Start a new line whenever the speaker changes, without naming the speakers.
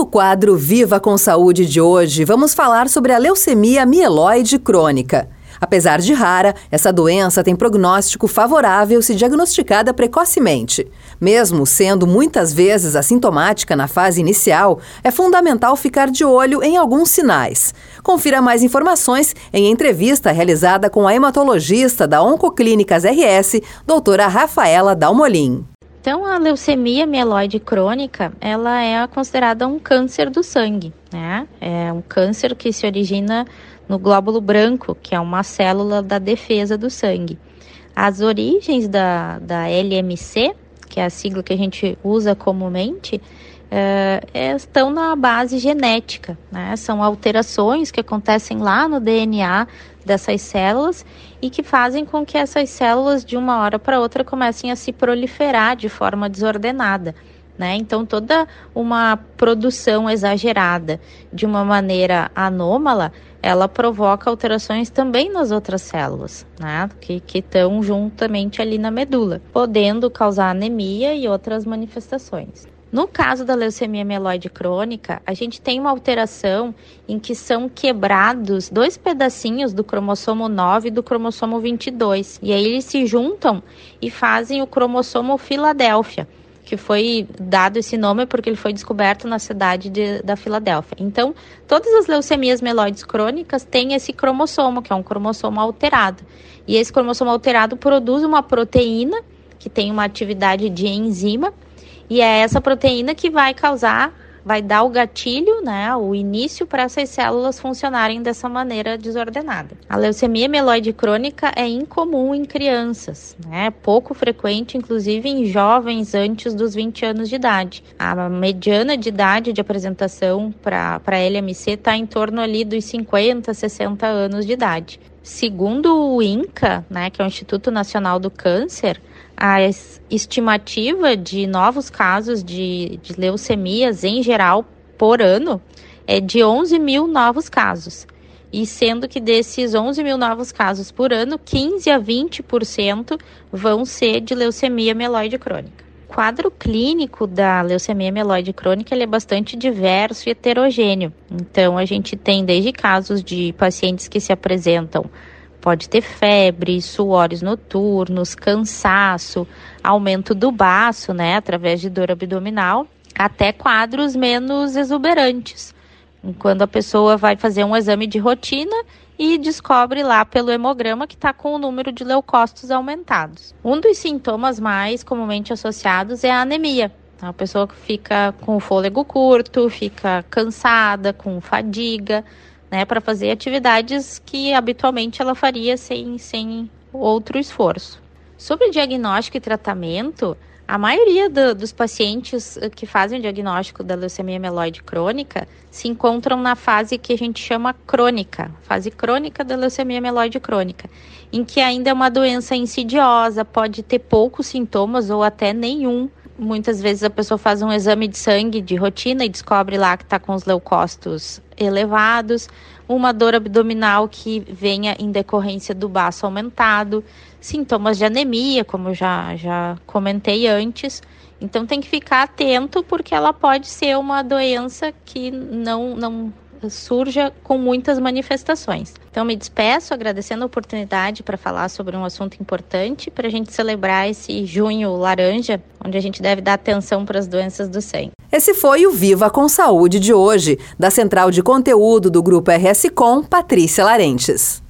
No quadro Viva com Saúde de hoje, vamos falar sobre a leucemia mieloide crônica. Apesar de rara, essa doença tem prognóstico favorável se diagnosticada precocemente. Mesmo sendo muitas vezes assintomática na fase inicial, é fundamental ficar de olho em alguns sinais. Confira mais informações em entrevista realizada com a hematologista da Oncoclínicas RS, doutora Rafaela Dalmolin.
Então, a leucemia mieloide crônica, ela é considerada um câncer do sangue, né? É um câncer que se origina no glóbulo branco, que é uma célula da defesa do sangue. As origens da, da LMC, que é a sigla que a gente usa comumente, é, estão na base genética, né? São alterações que acontecem lá no DNA dessas células e que fazem com que essas células de uma hora para outra comecem a se proliferar de forma desordenada. Né? Então, toda uma produção exagerada de uma maneira anômala, ela provoca alterações também nas outras células, né? Que estão juntamente ali na medula, podendo causar anemia e outras manifestações. No caso da leucemia mieloide crônica, a gente tem uma alteração em que são quebrados dois pedacinhos do cromossomo 9 e do cromossomo 22. E aí eles se juntam e fazem o cromossomo Filadélfia, que foi dado esse nome porque ele foi descoberto na cidade de, da Filadélfia. Então, todas as leucemias mieloides crônicas têm esse cromossomo, que é um cromossomo alterado. E esse cromossomo alterado produz uma proteína que tem uma atividade de enzima e é essa proteína que vai causar, vai dar o gatilho, né, o início para essas células funcionarem dessa maneira desordenada. A leucemia mieloide crônica é incomum em crianças, né, pouco frequente, inclusive em jovens antes dos 20 anos de idade. A mediana de idade de apresentação para LMC está em torno ali dos 50, 60 anos de idade. Segundo o INCA, né, que é o Instituto Nacional do Câncer, a estimativa de novos casos de, de leucemias em geral por ano é de 11 mil novos casos. E sendo que desses 11 mil novos casos por ano, 15 a 20% vão ser de leucemia mieloide crônica. Quadro clínico da leucemia mieloide crônica é bastante diverso e heterogêneo. Então, a gente tem desde casos de pacientes que se apresentam Pode ter febre, suores noturnos, cansaço, aumento do baço, né, através de dor abdominal, até quadros menos exuberantes. Quando a pessoa vai fazer um exame de rotina e descobre lá pelo hemograma que está com o número de leucócitos aumentados. Um dos sintomas mais comumente associados é a anemia. A pessoa fica com o fôlego curto, fica cansada, com fadiga, né, para fazer atividades que habitualmente ela faria sem, sem outro esforço. Sobre diagnóstico e tratamento, a maioria do, dos pacientes eh, que fazem o diagnóstico da leucemia mieloide crônica se encontram na fase que a gente chama crônica, fase crônica da leucemia mieloide crônica, em que ainda é uma doença insidiosa, pode ter poucos sintomas ou até nenhum. Muitas vezes a pessoa faz um exame de sangue de rotina e descobre lá que está com os leucócitos elevados, uma dor abdominal que venha em decorrência do baço aumentado, sintomas de anemia, como já, já comentei antes. Então tem que ficar atento porque ela pode ser uma doença que não, não surja com muitas manifestações. Então, me despeço agradecendo a oportunidade para falar sobre um assunto importante para a gente celebrar esse junho laranja, onde a gente deve dar atenção para as doenças do sangue.
Esse foi o Viva com Saúde de hoje, da Central de Conteúdo do Grupo RS Com, Patrícia Larentes.